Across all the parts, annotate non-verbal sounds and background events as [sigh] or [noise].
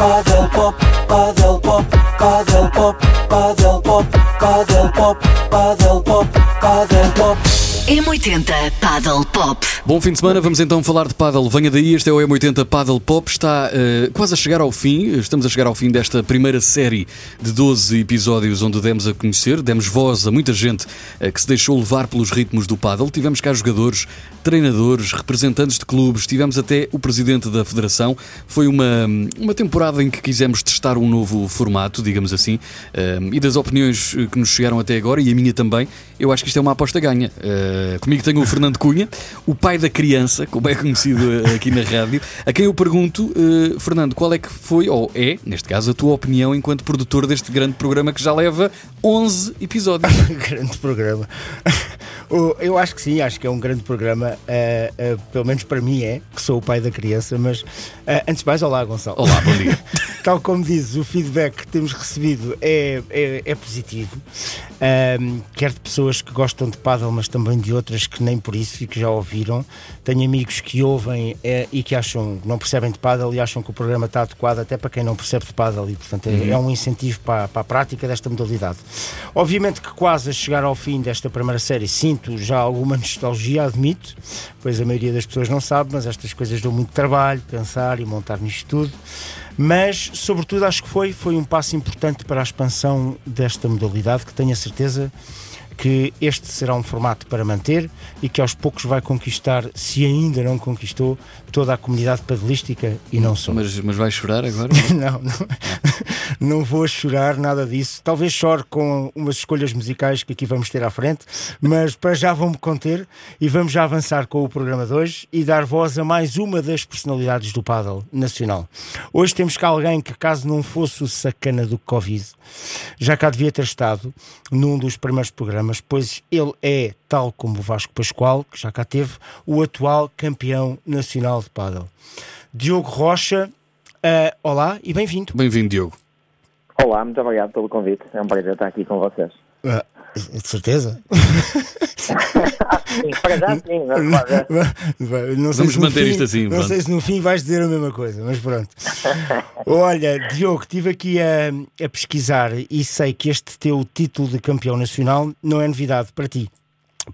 Paddle Pop, Paddle Pop, Paddle Pop, Paddle Pop, Paddle Pop, Paddle Pop, Paddle Pop. M80 Paddle Pop. Bom fim de semana, vamos então falar de paddle. Venha daí, este é o M80 Paddle Pop, está uh, quase a chegar ao fim. Estamos a chegar ao fim desta primeira série de 12 episódios onde demos a conhecer, demos voz a muita gente uh, que se deixou levar pelos ritmos do paddle. Tivemos cá jogadores, treinadores, representantes de clubes, tivemos até o presidente da federação. Foi uma, uma temporada em que quisemos testar um novo formato, digamos assim, uh, e das opiniões que nos chegaram até agora, e a minha também, eu acho que isto é uma aposta ganha. Comigo tenho o Fernando Cunha, o pai da criança, como é conhecido aqui na rádio, a quem eu pergunto, uh, Fernando, qual é que foi, ou é, neste caso, a tua opinião enquanto produtor deste grande programa que já leva 11 episódios? [laughs] grande programa. Eu acho que sim, acho que é um grande programa, uh, uh, pelo menos para mim é, que sou o pai da criança, mas antes de mais, olá Gonçalo. Olá, bom dia. [laughs] Tal como dizes, o feedback que temos recebido é, é, é positivo, quer de pessoas que gostam de paddle, mas também de outras que nem por isso e que já ouviram. Tenho amigos que ouvem e que acham, não percebem de paddle e acham que o programa está adequado até para quem não percebe de paddle e, portanto, é, uhum. é um incentivo para, para, a prática desta modalidade. Obviamente que quase a chegar ao fim desta primeira série sinto já alguma nostalgia, admito, pois a maioria das pessoas não sabe, mas estas coisas dão muito trabalho, pensar e montar nisto tudo. Mas, sobretudo, acho que foi, foi um passo importante para a expansão desta modalidade, que tenho a certeza que este será um formato para manter e que aos poucos vai conquistar, se ainda não conquistou, toda a comunidade padelística e não só. Mas, mas vai chorar agora? [laughs] não, não, [laughs] não vou chorar, nada disso. Talvez chore com umas escolhas musicais que aqui vamos ter à frente, mas para já vou-me conter e vamos já avançar com o programa de hoje e dar voz a mais uma das personalidades do paddle nacional. Hoje temos cá alguém que, caso não fosse o sacana do Covid, já cá devia ter estado num dos primeiros programas, pois ele é, tal como o Vasco Pascoal, que já cá teve, o atual campeão nacional de paddle. Diogo Rocha, uh, olá e bem-vindo. Bem-vindo, Diogo. Olá, muito obrigado pelo convite. É um prazer estar aqui com vocês. Uh, de certeza? [laughs] sim, para já sim. Mas, não Vamos manter fim, isto assim. Não pronto. sei se no fim vais dizer a mesma coisa, mas pronto. Olha, Diogo, estive aqui a, a pesquisar e sei que este teu título de campeão nacional não é novidade para ti,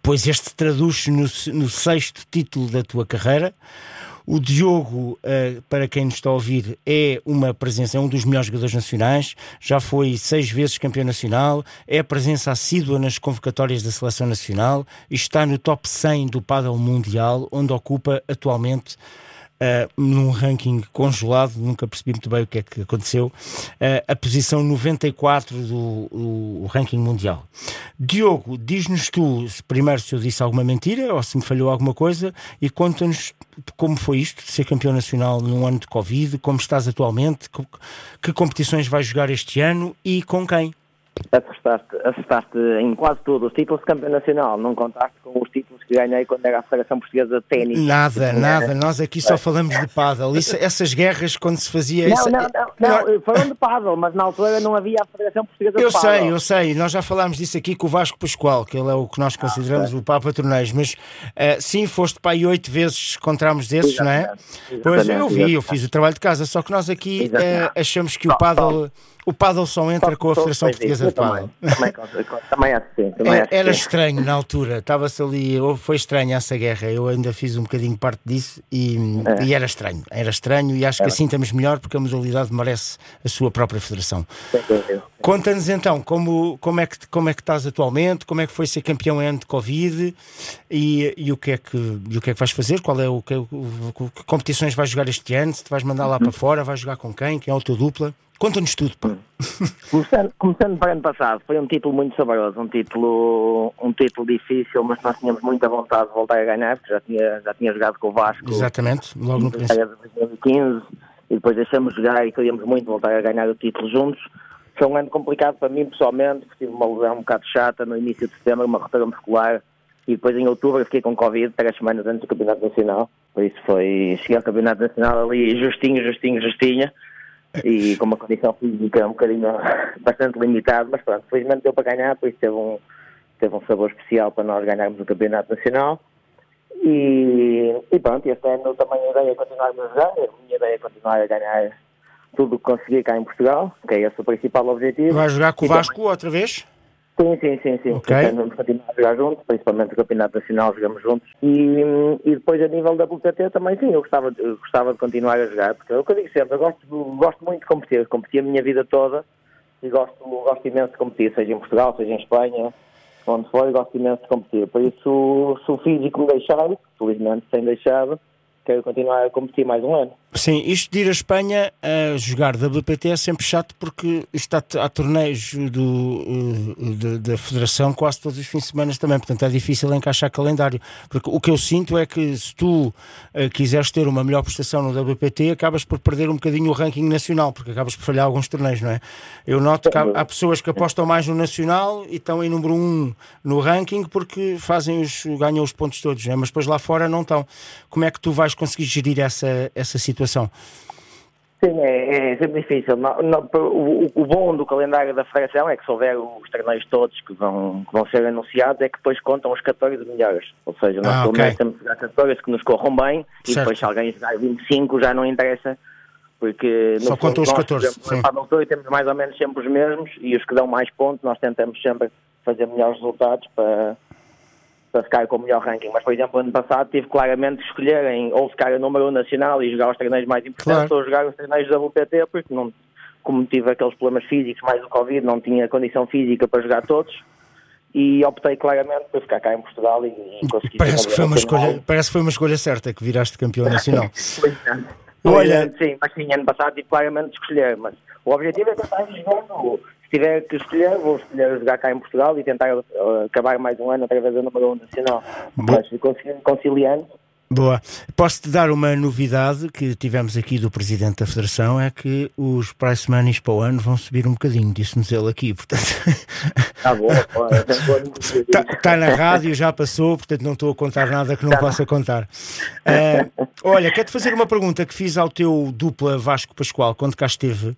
pois este traduz no, no sexto título da tua carreira. O Diogo, uh, para quem nos está a ouvir, é uma presença, é um dos melhores jogadores nacionais, já foi seis vezes campeão nacional, é presença assídua nas convocatórias da seleção nacional e está no top 100 do paddle mundial, onde ocupa atualmente Uh, num ranking congelado, nunca percebi muito bem o que é que aconteceu, uh, a posição 94 do, do ranking mundial. Diogo, diz-nos tu primeiro se eu disse alguma mentira ou se me falhou alguma coisa e conta-nos como foi isto de ser campeão nacional num ano de Covid, como estás atualmente, que, competições vais jogar este ano e com quem? Acertaste, acertaste em quase todos os títulos de campeão nacional, não contaste com os títulos que ganhei quando era a Federação Portuguesa de Ténis. Nada, nada, nós aqui só falamos de. Isso, [laughs] essas guerras quando se fazia... Não, essa... não, não, não, falando de paddle, mas na altura não havia a Federação Portuguesa eu de paddle. Eu sei, eu sei, nós já falámos disso aqui com o Vasco Pascoal, que ele é o que nós consideramos ah, o Papa Torneios, mas uh, sim, foste para aí oito vezes contramos desses, não é? Pois eu vi, eu fiz o trabalho de casa, só que nós aqui uh, achamos que o paddle o paddle só entra com a Federação Portuguesa de Paddle. Também, que sim. Era, estranho na altura, estava-se ali, foi estranha essa guerra, eu ainda fiz um bocadinho parte disso e, é. e era estranho, era estranho e acho que assim estamos melhor porque a modalidade merece a sua própria federação. Conta-nos então como, como, é que, como é que estás atualmente, como é que foi ser campeão em ano de Covid e, e, o, que é que, e o que é que vais fazer, qual é o que, o, que competições vais jogar este ano, se te vais mandar lá para fora, vais jogar com quem, quem é o teu dupla? Conta-nos tudo, pá. [laughs] Começando, começando para o ano passado, foi um título muito saboroso, um título, um título difícil, mas nós tínhamos muita vontade de voltar a ganhar, porque já tinha, já tinha jogado com o Vasco. Exatamente, logo no de 2015, e depois deixamos jogar e queríamos muito voltar a ganhar o título juntos. Foi um ano complicado para mim pessoalmente, porque tive uma lesão um bocado chata no início de setembro, uma ruptura muscular, e depois em outubro fiquei com Covid, três semanas antes do Campeonato Nacional. Por isso foi, cheguei ao Campeonato Nacional ali justinho, justinho, justinho e com uma condição física um bocadinho bastante limitada, mas pronto, felizmente deu para ganhar, por isso teve um, teve um sabor especial para nós ganharmos o Campeonato Nacional. E, e pronto, este ano também a ideia é continuar a jogar, a minha ideia é continuar a ganhar tudo o que conseguir cá em Portugal, que é esse o principal objetivo. Vai jogar com o E também- Vasco outra vez? Sim, sim, sim, sim. Ok. Portanto, Vamos continuar a jogar juntos, principalmente o Campeonato Nacional jogamos juntos. E, e depois a nível da WPT também sim, eu gostava, de- eu gostava de continuar a jogar, porque é o que eu digo sempre, eu gosto, gosto muito de competir, eu competi a minha vida toda e gosto, gosto imenso de competir, seja em Portugal, seja em Espanha, onde for, gosto imenso de competir. Por isso, se o físico me deixar, felizmente tem deixado, quero continuar a competir mais um ano. Sim, isto de ir à Espanha a jogar WPT é sempre chato porque isto há, torneios do, eh, da Federação quase todos os fins de semana também, portanto é difícil encaixar calendário. Porque o que eu sinto é que se tu eh, quiseres ter uma melhor prestação no WPT, acabas por perder um bocadinho o ranking nacional, porque acabas por falhar alguns torneios, não é? Eu noto que há, há pessoas que apostam mais no nacional e estão em número um no ranking porque fazem os, ganham os pontos todos, é? mas depois lá fora não estão. Como é que tu vais conseguir gerir essa, essa situação? Sim, é, é sempre difícil. Não- não- o, o bom do calendário da Federação é que se houver os torneios todos que vão, que vão ser anunciados, é que depois contam os 14 melhores. Ou seja, nós Ah, pelo ok. menos temos que jogar 14 que nos corram bem e Certo. depois se alguém jogar 25 já não interessa. Porque Só contam os nós, 14, Por exemplo, sim. para a doutora temos mais ou menos sempre os mesmos e os que dão mais pontos nós tentamos sempre fazer melhores resultados para, para ficar com o melhor ranking. Mas, por exemplo, ano passado tive claramente de escolher em ou ficar a número 1 nacional e jogar os torneios mais importantes Claro. ou jogar os torneios da WPT, porque não, como tive aqueles problemas físicos mais o Covid, não tinha condição física para jogar todos e optei claramente por ficar cá em Portugal e, e conseguir Parece que, foi uma escolha, parece que foi uma escolha certa que viraste campeão [laughs] nacional. Olha, sim, mas sim, ano passado tive claramente de escolher, mas o objetivo é tentar. Se tiver que escolher, vou escolher jogar cá em Portugal e tentar uh, acabar mais um ano através da número 1 nacional. Boa. Mas conciliando, Boa. Posso-te dar uma novidade que tivemos aqui do Presidente da Federação: é que os price monies para o ano vão subir um bocadinho, disse-nos ele aqui. Portanto, está bom. pô, está [laughs] tá na rádio, já passou, portanto não estou a contar nada que não possa contar. Ah, olha, quero-te fazer uma pergunta que fiz ao teu dupla Vasco Pascoal quando cá esteve,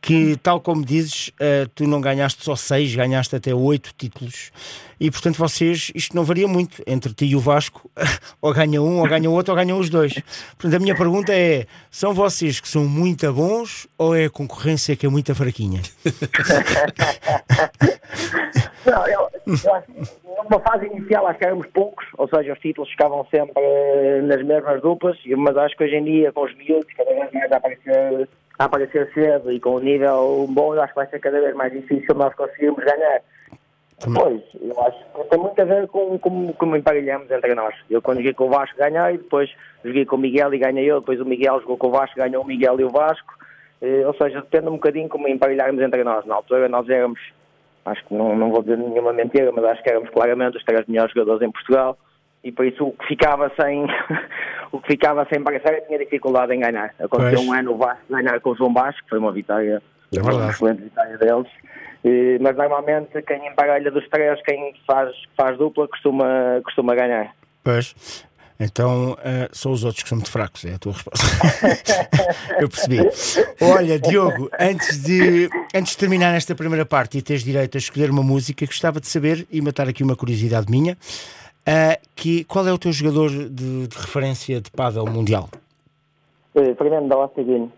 que tal como dizes, ah, tu não ganhaste só seis, ganhaste até oito títulos. E portanto vocês, isto não varia muito entre ti e o Vasco, [laughs] ou ganha um, ou ganha outro, ou ganham os dois. Portanto, a minha pergunta é: são vocês que são muito bons ou é a concorrência que é muito fraquinha? [laughs] Não, eu, eu numa fase inicial acho que éramos poucos, ou seja, os títulos ficavam sempre eh, nas mesmas duplas, mas acho que hoje em dia, com os miúdos, cada vez mais a aparecer, a aparecer cedo e com o nível bom, acho que vai ser cada vez mais difícil nós conseguirmos ganhar. Pois, eu acho que tem muito a ver com como, como emparelhamos entre nós. Eu quando joguei com o Vasco ganhei, depois joguei com o Miguel e ganhei eu, depois o Miguel jogou com o Vasco, ganhou o Miguel e o Vasco. Eh, ou seja, depende um bocadinho como emparelharmos entre nós. Na altura nós éramos, acho que não, não vou dizer nenhuma mentira, mas acho que éramos claramente os três melhores jogadores em Portugal e por isso o que ficava sem [laughs] o que ficava sem parecer tinha dificuldade em ganhar. Aconteceu Pois. um ano o Vasco ganhar com o João Basco, que foi uma vitória, É uma excelente vitória deles. Mas normalmente quem emparelha dos três, quem faz, faz dupla, costuma, costuma ganhar. Pois. Então eh, são os outros que são muito fracos, é a tua resposta. [laughs] Eu percebi. Olha, Diogo, antes de, antes de terminar esta primeira parte e teres direito a escolher uma música, gostava de saber e matar aqui uma curiosidade minha: eh, que, qual é o teu jogador de, de referência de pádel mundial? Eh, Fernando Belasteguino.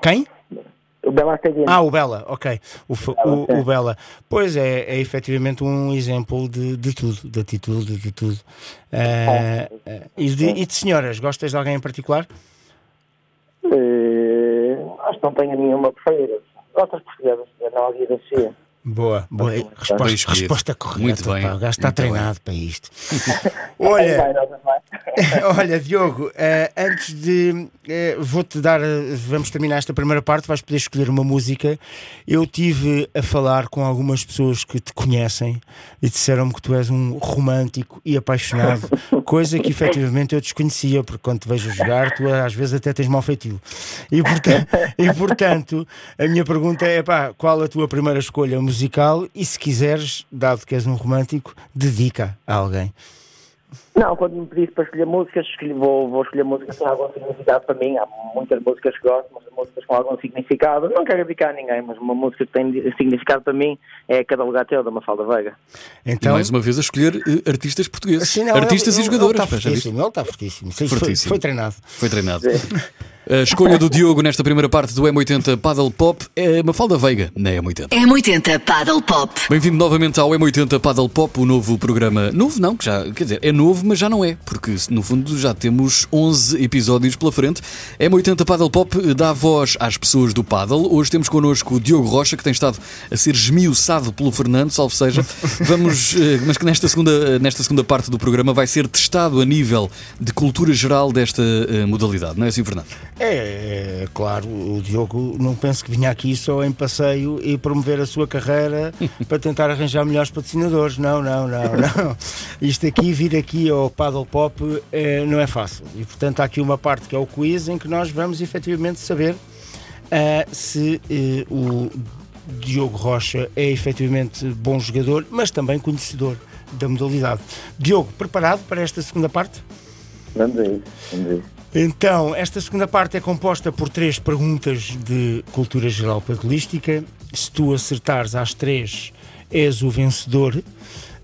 Quem? O Belasteguino. Ah, o Bela, ok. O, o, o Bela. Pois é, é efetivamente um exemplo de, de tudo, de atitude, de tudo. Eh, e, de, e de senhoras, gostas de alguém em particular? Eh, acho que não tenho nenhuma preferida. Outras portuguesas, a Nádia da Cia. Boa, boa. Bem Resposta, resposta correta. Muito bem, pá, o gajo está muito treinado para isto. [laughs] Olha, [laughs] olha, Diogo, eh, antes de. eh, Vou-te dar. eh, vamos terminar esta primeira parte. Vais poder escolher uma música. Eu tive a falar com algumas pessoas que te conhecem e disseram-me que tu és um romântico e apaixonado, [laughs] coisa que efetivamente eu desconhecia, porque quando te vejo jogar, tu às vezes até tens mau feitio. E portanto, e, portanto a minha pergunta é: pá, qual a tua primeira escolha musical? E se quiseres, dado que és um romântico, dedica a alguém. Não, quando me pedisse para escolher músicas, escolhi- vou, vou escolher músicas com algum significado para mim. Há muitas músicas que gosto, mas músicas com algum significado. Não quero dedicar a ninguém, mas uma música que tem significado para mim é Cada Lugar Teu, da Mafalda Veiga. E Então, mais uma vez a escolher eh, artistas portugueses. Assim, não, artistas ele- e jogadores. Ele está fortíssimo, ele está fortíssimo. Sim, foi- Fortíssimo. Foi, treinado. Foi treinado. A escolha do Diogo nesta primeira parte do M80 Paddle Pop é Mafalda Veiga, na M80. M80 Paddle Pop. Bem-vindo novamente ao M80 Paddle Pop, o novo programa. Novo não, que já, quer dizer, é novo, mas já não é, porque no fundo já temos 11 episódios pela frente. M80 Paddle Pop dá voz às pessoas do paddle. Hoje temos connosco o Diogo Rocha, que tem estado a ser esmiuçado pelo Fernando, salvo seja. [laughs] Vamos, eh, mas que nesta segunda, nesta segunda parte do programa vai ser testado a nível de cultura geral desta eh, modalidade, não é assim, Fernando? É, é, claro, o Diogo não penso que vinha aqui só em passeio e promover a sua carreira [laughs] para tentar arranjar melhores patrocinadores. Não, não, não, não. [laughs] Isto aqui, vir aqui ao Paddle Pop eh, não é fácil. E portanto há aqui uma parte que é o quiz em que nós vamos efetivamente saber ah, se eh, o Diogo Rocha é efetivamente bom jogador, mas também conhecedor da modalidade. Diogo, preparado para esta segunda parte? Vamos a isso, vamos a isso. Então, esta segunda parte é composta por três perguntas de cultura geral paddlística. Se tu acertares às três, és o vencedor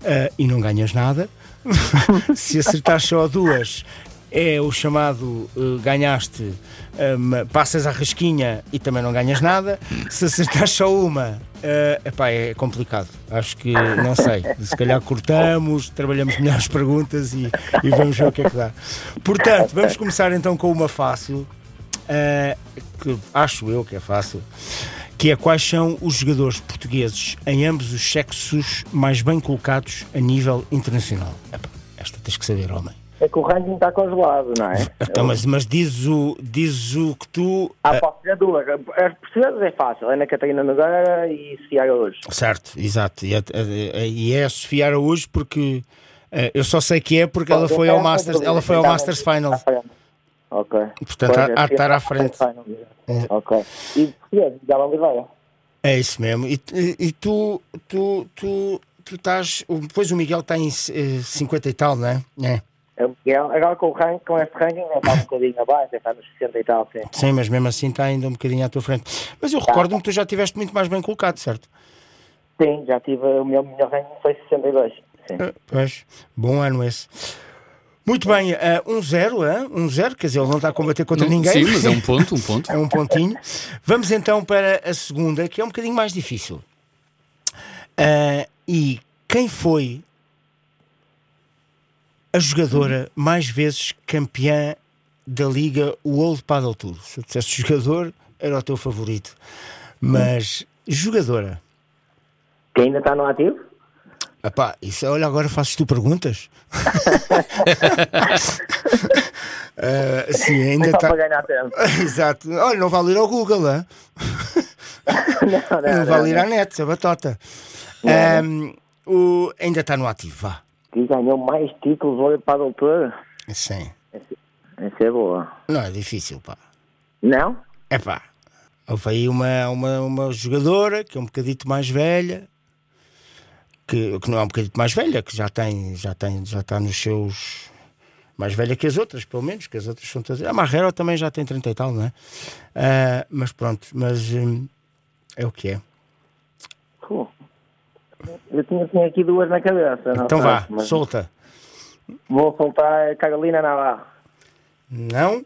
ah, e não ganhas nada. [laughs] Se acertares só a duas, é o chamado eh, ganhaste, ah, passas à rasquinha e também não ganhas nada. Se acertares só uma, eh, epá, é complicado. Acho que não sei. Se calhar cortamos, trabalhamos melhores perguntas e, e vamos ver o que é que dá. Portanto, vamos começar então com uma fácil, eh, que acho eu que é fácil, que é quais são os jogadores portugueses em ambos os sexos mais bem colocados a nível internacional. Epá, esta tens que saber, homem. É que o ranking está congelado, não é? [laughs] Então, mas, mas dizes o, dizes o que tu. Ah, posso dizer duas. As portuguesas é fácil. Ana Catarina Nogueira e Sofia hoje. Certo, exato. E é, é- e é a Sofia Araújo porque eh, eu só sei que é porque ela foi ao Masters, ela foi ao Masters Final. Ok. Portanto, Pois, há- há de é, estar à [laughs] é, frente. Exato. Ok. E português, Miguel Oliveira. É isso mesmo. E, e- e tu, tu, tu, tu estás. Depois o Miguel está em eh, 50 e tal, não é? É. É o Miguel. Agora com o ranking, com este ranking, ele está um bocadinho abaixo, está nos 60 e tal, sim. Sim, mas mesmo assim está ainda um bocadinho à tua frente. Mas eu recordo-me que tu já estiveste muito mais bem colocado, certo? Sim, já tive o meu melhor ranking foi 62. Sim. Ah, Pois, bom ano esse. Muito bem, 1-0, ah, 1-0, quer dizer, ele não está a combater contra Não- ninguém. Sim, mas é um ponto, um ponto. [laughs] É um pontinho. Vamos então para a segunda, que é um bocadinho mais difícil. Ah, e quem foi a jogadora mais vezes campeã da Liga World Paddle Tour? Se eu dissesse jogador, era o teu favorito. Mas jogadora. Que ainda está no ativo? Epá, isso, olha, agora fazes tu perguntas? Ah, [laughs] sim, ainda está. para ganhar tempo. [laughs] Exato. Olha, não vale ir ao Google, hein? [laughs] não, não, não, vale ir não. à net, a batota. Ahm, o, ainda está no ativo, vá. Que ganhou mais títulos hoje para a doutora. Sim. Essa é boa. Não é difícil, pá. Não? É pá. Houve aí uma, uma, uma jogadora que é um bocadito mais velha, que, que não é um bocadito mais velha, que já tem, já tem, já está nos seus. Mais velha que as outras, pelo menos, que as outras são todas. A Marrero também já tem 30 e tal, não é? Ah, mas pronto, mas hum, é o que é. Pô. Eu tinha, tinha aqui duas na cabeça. Então vá, mas solta. Vou soltar a Carolina Navarro. Não.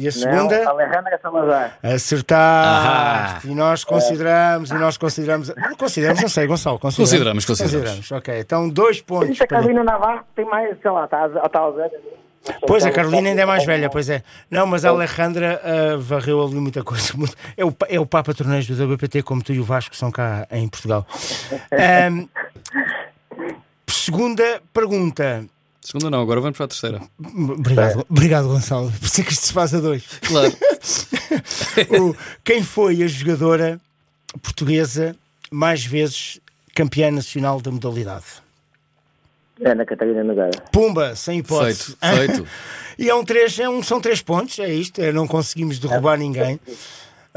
E a segunda? Não, Alejandra Salazar. Acertaste. E nós consideramos, e nós consideramos. Não consideramos, não sei, Gonçalo. Consideramos, Consideramos, consideramos. Ok, então dois pontos. A para- Carolina Navarro tem mais, sei lá, está está aos anos. Pois, a Carolina ainda é mais velha, pois é. Não, mas a Alejandra ah, varreu ali muita coisa. Muito- É o, é o Papa Torneio do WPT, como tu e o Vasco são cá em Portugal. [laughs] Ahm, segunda pergunta. Segunda não, agora vamos para a terceira. Obrigado, obrigado Gonçalo. Por isso é que isto se faz a dois. Claro. [laughs] O- quem foi a jogadora portuguesa mais vezes campeã nacional da modalidade? Ana Catarina Nogueira. Pumba, sem hipótese. Feito, feito. [laughs] E é um três, é um, são três pontos, é isto, é, não conseguimos derrubar ninguém. [laughs]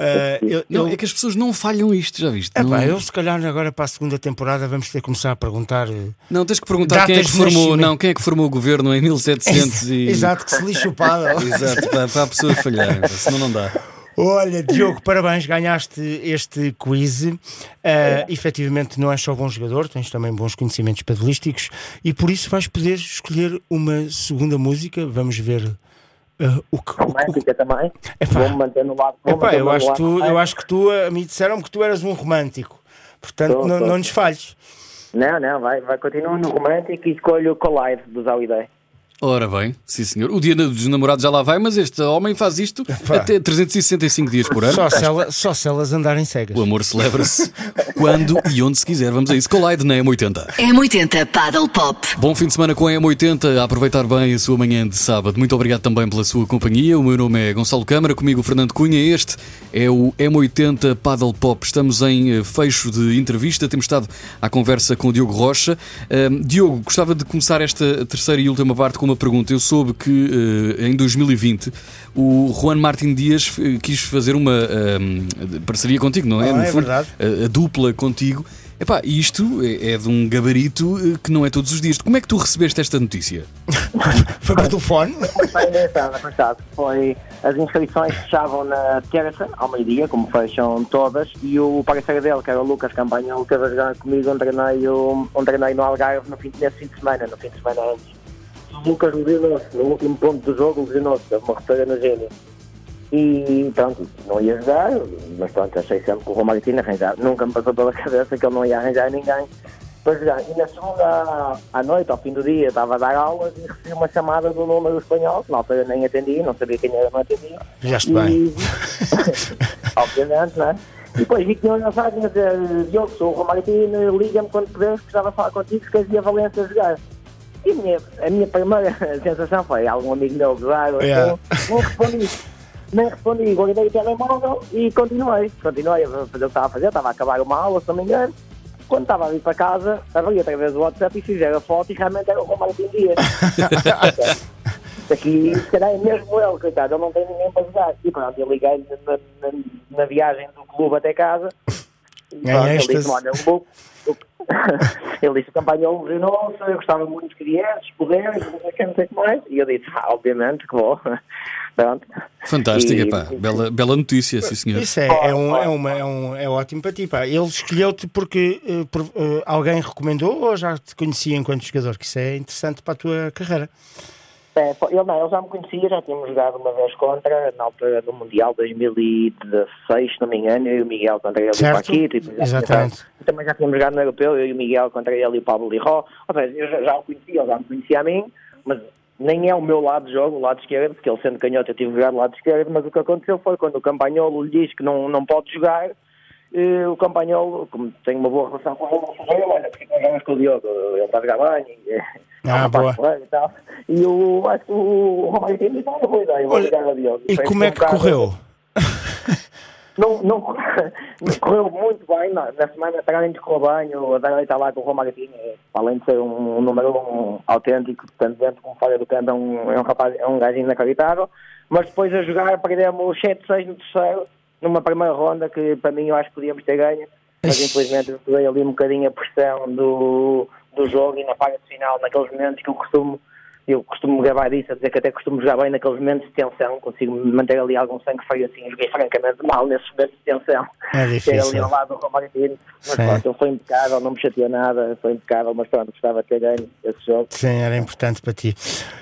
Ah, eu, Não, eu- é que as pessoas não falham isto, já viste? Epá, não, eu se calhar agora para a segunda temporada vamos ter que começar a perguntar. eh, não, tens que perguntar quem é que formou, não, quem é que formou o governo em 1700 e... Exato, que se lixe o. [laughs] Exato, para, para a pessoa falhar, senão não dá. Olha, Diogo, parabéns, ganhaste este quiz. Uh, efetivamente, não és só bom jogador, tens também bons conhecimentos padelísticos e por isso vais poder escolher uma segunda música. Vamos ver uh, o que. o Romântica também. Epá. Vou-me manter no lado. vou Epá, eu, acho lado que tu, eu acho que tu, a mim disseram que tu eras um romântico. Portanto, Tô, não, tô. não nos falhes. Não, não, vai, vai continuar no romântico e escolho o Collide dos Holiday. Ora bem, sim senhor. O dia dos namorados já lá vai, mas este homem faz isto até 365 dias por ano. Só se, ela- só se elas andarem cegas. O amor celebra-se quando e onde se quiser. Vamos a isso. Collide na M80. M80 Paddle Pop. Bom fim de semana com a M80, a aproveitar bem a sua manhã de sábado. Muito obrigado também pela sua companhia. O meu nome é Gonçalo Câmara, comigo Fernando Cunha. Este é o M80 Paddle Pop. Estamos em eh, fecho de entrevista. Temos estado à conversa com o Diogo Rocha. Ahm, Diogo, gostava de começar esta terceira e última parte com uma pergunta. Eu soube que eh, em 2020 o Juan Martin Dias eh, quis fazer uma ahm, parceria contigo, não é? Ah, No é fundo, verdade. a, a dupla contigo. Epá, isto é, é de um gabarito eh, que não é todos os dias. Como é que tu recebeste esta notícia? [laughs] Foi por telefone. Foi engraçado, passado. Foi, as inscrições fechavam na terça, ao meio-dia, como fecham todas, e o parceiro dele, que era o Lucas Campanha, teve a jogar comigo um treino, um no Algarve no fim, nesse fim de semana, no fim de semana antes. Lucas lesionou-se, no último ponto do jogo, lesionou-se, teve uma ruptura no gênio. E pronto, não ia jogar, mas pronto, achei sempre que o Romário tinha arranjar. Nunca me passou pela [laughs] cabeça que ele não ia arranjar ninguém para jogar. E na segunda à noite, ao fim do dia, estava a dar aulas e recebi uma chamada do número espanhol, que na altura nem atendi, não sabia quem era, não atendi. Fizeste E- bem. [laughs] Obviamente, não é? E depois vi que tinha uma mensagem a dizer: Diogo, sou o Romário Pina, liga-me quando puderes, precisava falar contigo, se queres ir a Valência jogar. E a minha, a minha primeira [laughs] sensação foi: algum amigo meu jogar, ou Yeah. assim, não respondi. Nem respondi, guardei o telemóvel e continuei. Continuei a fazer o que estava a fazer, estava a acabar uma aula, se não me engano. Quando estava a vir para casa, abri outra vez o WhatsApp e fizeram a foto e realmente era o Romário Dias. Isto aqui, se calhar é mesmo ele, coitado, ele não tem ninguém para jogar. E pronto, eu liguei na, na, na viagem do clube até casa. E pronto, ele Ganhaste disse olha, o- [laughs] ele disse, campanhou o nosso, eu gostava muito que viesses, puderes, não sei o que, não sei o que mais. E eu disse, ah, obviamente que vou. [laughs] Pronto. Fantástico, E- epá, bela, bela notícia, sim senhor. Isso é, é, um, é, uma, é, um, é ótimo para ti. Pá. Ele escolheu-te porque eh, por- eh, alguém recomendou ou já te conhecia enquanto jogador? Que isso é interessante para a tua carreira. É, ele, não, ele já me conhecia, já tínhamos jogado uma vez contra, na altura do Mundial 2016, se não me engano, eu e o Miguel contra ele Certo, e o Paquito. E exatamente. e também já tínhamos jogado no Europeu, eu e o Miguel contra ele e o Pablo Liró. Ou seja, eu já, já o conhecia, ele já me conhecia a mim, mas nem é o meu lado de jogo, o lado esquerdo, porque ele sendo canhoto eu tive que jogar do lado esquerdo, mas o que aconteceu foi quando o Campanholo lhe disse que não, não pode jogar, eh, o Campanholo, como tem uma boa relação com ele, "Olha, olha, porque não jogas com o Diogo? Ele está a jogar bem, e, eh, Ah, é um boa. e tal. E o, acho que o Romário tem disse, olha, boa ideia, vou Olha, ligar ao Diogo. E como é que correu? não, não, não correu muito bem. Na, na semana de treino correu bem. O Adelaide está lá com o Romário Pinho, é, além de ser um, um número um, autêntico, tanto dentro como fora do campo, é um, é um rapaz, é um gajo inacreditável. Mas depois a jogar, perdemos 7-6 no terceiro, numa primeira ronda que para mim eu acho que podíamos ter ganho. Mas infelizmente eu peguei ali um bocadinho a pressão do, do jogo e na parte final, naqueles momentos que eu costumo eu costumo gravar disso, a dizer que até costumo jogar bem naqueles momentos de tensão, consigo manter ali algum sangue frio assim, joguei francamente mal nesses momentos de tensão. É Chega ali difícil. ao lado do Romário Pinto, mas Sim. pronto, ele foi impecável, não me chateou nada, foi impecável, mas pronto, gostava de ter ganho esse jogo. Sim, era importante para ti.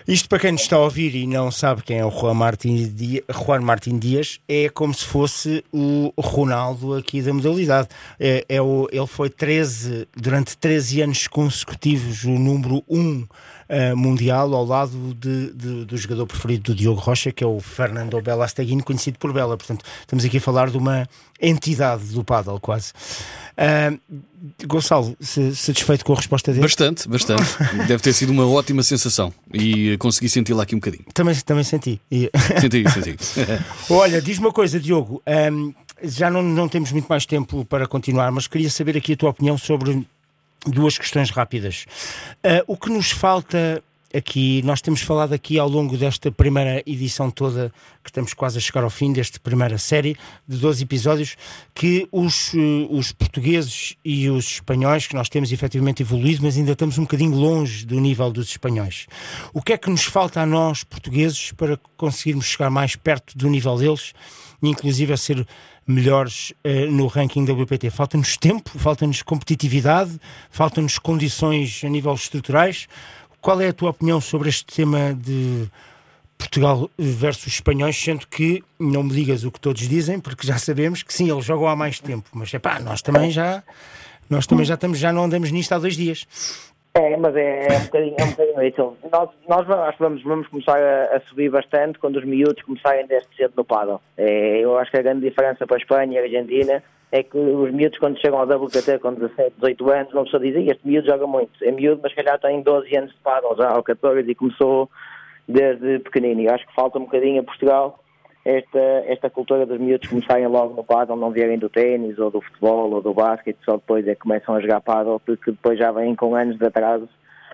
Isto para quem nos está a ouvir e não sabe quem é o Juan Martin, Di- Juan Martin Dias, é como se fosse o Ronaldo aqui da modalidade. É, é o, ele foi 13, durante 13 anos consecutivos o número 1 eh, mundial ao lado de- de- do jogador preferido do Diogo Rocha, que é o Fernando Belasteguin, conhecido por Bela. Portanto, estamos aqui a falar de uma entidade do paddle, quase. Ah, Gonçalo, satisfeito com a resposta dele? Bastante, bastante. [laughs] Deve ter sido uma ótima sensação e eh, consegui senti-la aqui um bocadinho. Também, também senti. E- [laughs] Senti, senti. [laughs] Olha, diz uma coisa, Diogo. ahm, já não, não temos muito mais tempo para continuar, mas queria saber aqui a tua opinião sobre duas questões rápidas. Ah, o que nos falta aqui, nós temos falado aqui ao longo desta primeira edição toda, que estamos quase a chegar ao fim desta primeira série de 12 episódios, que os, eh, os portugueses e os espanhóis, que nós temos efetivamente evoluído, mas ainda estamos um bocadinho longe do nível dos espanhóis. O que é que nos falta a nós, portugueses, para conseguirmos chegar mais perto do nível deles, inclusive a ser melhores eh, no ranking da WPT? Falta-nos tempo, falta-nos competitividade, faltam-nos condições a nível estruturais. Qual é a tua opinião sobre este tema de Portugal versus espanhóis, sendo que não me digas o que todos dizem, porque já sabemos que sim, eles jogam há mais tempo, mas é pá, nós também já nós também já estamos, já não andamos nisto há dois dias. É, mas é, é um bocadinho, é um bocadinho isso. Nós, nós acho que vamos, vamos começar a, a subir bastante quando os miúdos começarem desde cedo no paddle. É, eu acho que a grande diferença para a Espanha e a Argentina é que os miúdos quando chegam ao WPT com 17, 18 anos, uma pessoa diz, "Ih, este miúdo joga muito. É miúdo, mas se calhar tem 12 anos de paddle já, ou 14, e começou desde pequenino. E acho que falta um bocadinho a Portugal esta, esta cultura dos miúdos começarem logo no paddle, não vierem do ténis, ou do futebol, ou do basquete, só depois é que começam a jogar paddle, porque depois já vêm com anos de atraso.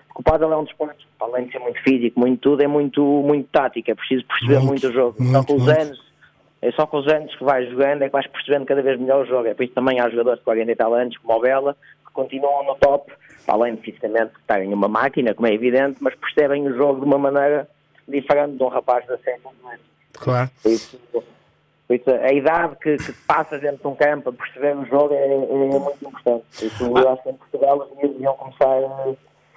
Porque o paddle é um desporto, além de ser muito físico, muito tudo, é muito, muito tático, é preciso perceber Muito, muito, o jogo. muito, com os anos, é só com os anos que vais jogando é que vais percebendo cada vez melhor o jogo. É por isso também há jogadores de 40 e tal anos, como o Bela, que continuam no top, além de fisicamente estarem uma máquina, como é evidente, mas percebem o jogo de uma maneira diferente de um rapaz de 7 anos. Claro. Por isso, por isso, a idade que, que passas dentro de um campo a perceber o jogo é, é muito importante. Por isso, eu acho que em Portugal os miúdos deviam começar eh,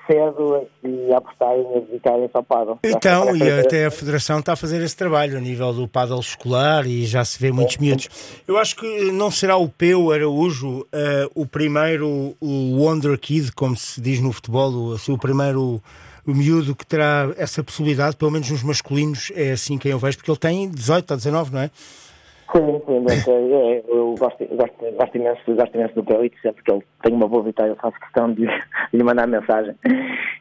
cedo e a apostarem a dedicarem-se ao paddle. Então, e até a Federação está a fazer esse trabalho a nível do paddle escolar e já se vê muitos miúdos. Eu acho que não será o Peu Araújo eh, o primeiro, o Wonder Kid, como se diz no futebol, o, assim, o primeiro o miúdo que terá essa possibilidade, pelo menos nos masculinos, é assim quem eu vejo, porque ele tem 18 ou 19, não é? Sim, sim, mas, é, eu gosto, gosto, gosto, imenso, gosto imenso do Pelito, sempre que ele tem uma boa vitória, eu faço questão de, [laughs] de lhe mandar mensagem.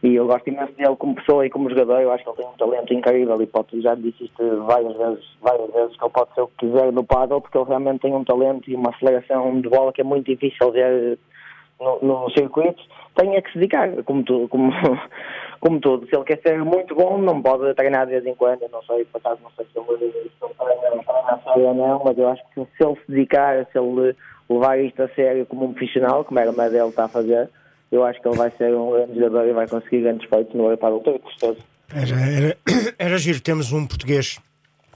E eu gosto imenso dele como pessoa e como jogador, eu acho que ele tem um talento incrível e pode, já disse isto várias vezes, várias vezes, que ele pode ser o que quiser no paddle, porque ele realmente tem um talento e uma aceleração de bola que é muito difícil ver no, no circuito, tem é que se dedicar, como tudo, como, [laughs] como tudo. Se ele quer ser muito bom, não pode treinar de vez em quando, eu não sei, por acaso não sei se ele, treina, a ou não, mas eu acho que se ele se dedicar, se ele levar isto a sério como um profissional, como era a dele está a fazer, eu acho que ele vai ser um grande jogador e vai conseguir grandes feitos no para o Tenho certeza. Era, era, [coughs] era giro, temos um português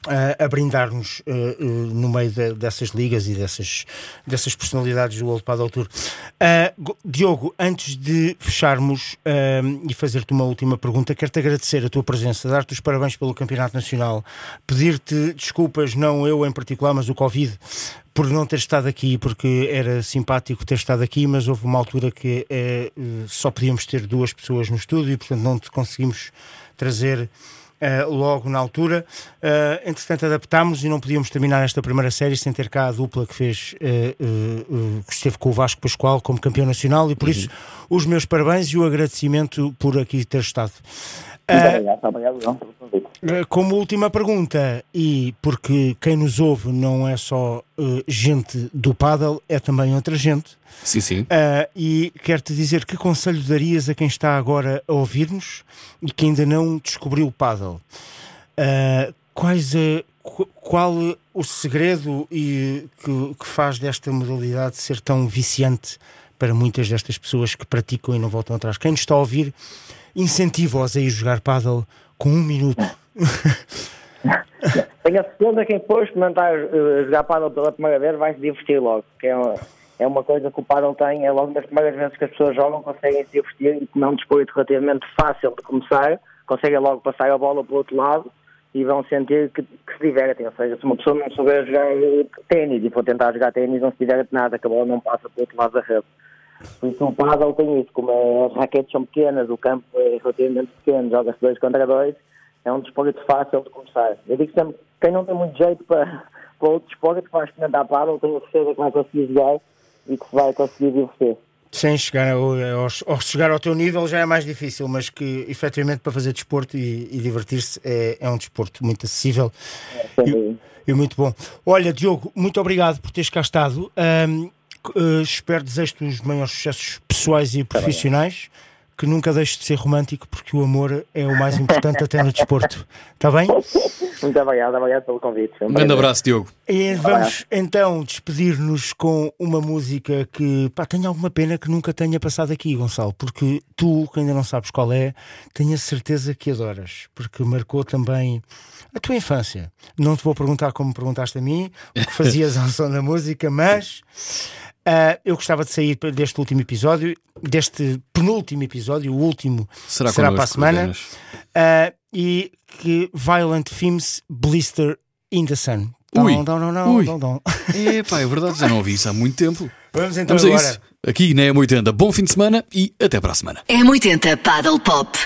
uh, a brindar-nos uh, uh, no meio de, dessas ligas e dessas, dessas personalidades do World Paddle Tour. Uh, Diogo, antes de fecharmos uh, e fazer-te uma última pergunta, quero-te agradecer a tua presença, dar-te os parabéns pelo Campeonato Nacional, pedir-te desculpas, não eu em particular, mas o Covid, por não ter estado aqui, porque era simpático ter estado aqui, mas houve uma altura que só podíamos ter duas pessoas no estúdio e, portanto, não te conseguimos trazer eh, logo na altura. Eh, entretanto, adaptámos e não podíamos terminar esta primeira série sem ter cá a dupla que fez, eh, que esteve com o Vasco Pascoal como campeão nacional e, por isso, os meus parabéns e o agradecimento por aqui ter estado. Muito obrigado, obrigado, João, pelo convite. Uh, Como última pergunta, e porque quem nos ouve não é só uh, gente do paddle, é também outra gente, Sim, sim. uh, e quero-te dizer que conselho darias a quem está agora a ouvir-nos e que ainda não descobriu o paddle? Uh, quais qu- qual o segredo e que, que faz desta modalidade ser tão viciante para muitas destas pessoas que praticam e não voltam atrás? Quem nos está a ouvir, incentiva-os a ir jogar paddle com um minuto. [laughs] [laughs] Tenho a certeza que quem for experimentar eh, jogar paddle pela primeira vez vai se divertir logo, que é uma, é uma coisa que o paddle tem, é logo das primeiras vezes que as pessoas jogam, conseguem se divertir e como é desporto relativamente fácil de começar, conseguem logo passar a bola para o outro lado e vão sentir que, que se divertem, ou seja, se uma pessoa não souber jogar eh, ténis e for tentar jogar ténis não se diverte nada, que a bola não passa para o outro lado da rede. Por isso o paddle tem isso, como as raquetes são pequenas, o campo é relativamente pequeno, joga-se dois contra dois, é um desporto fácil de começar. Eu digo sempre, quem não tem muito jeito para, [laughs] para outro desporto, que vai experimentar paddle, tenho a certeza que vai conseguir jogar e que vai conseguir divertir. Sem chegar ao, ao chegar ao teu nível já é mais difícil, mas que efetivamente para fazer desporto e, e divertir-se é, é um desporto muito acessível Sem e, e muito bom. Olha, Diogo, muito obrigado por teres cá estado. Ahm, c- eh, espero desejo-te os maiores sucessos pessoais e profissionais, que nunca deixes de ser romântico, porque o amor é o mais importante até no desporto. Está bem? Muito obrigado, obrigado pelo convite. Um grande abraço, Diogo. E vamos então despedir-nos com uma música que pá, tenho alguma pena que nunca tenha passado aqui, Gonçalo, porque tu, que ainda não sabes qual é, tenho a certeza que adoras, porque marcou também a tua infância. Não te vou perguntar como perguntaste a mim, o que fazias ao [laughs] som da música, mas ah, eu gostava de sair deste último episódio, deste penúltimo episódio, o último Será será, para a semana, ah, e que Violent Themes Blister in the Sun. Ui. Dom, dom, dom, Ui. dom, dom. É [laughs] pá, é verdade, já não ouvi isso há muito tempo. Vamos então Vamos a agora. isso. Aqui na M80. Bom fim de semana e até para a semana. M80 Paddle Pop.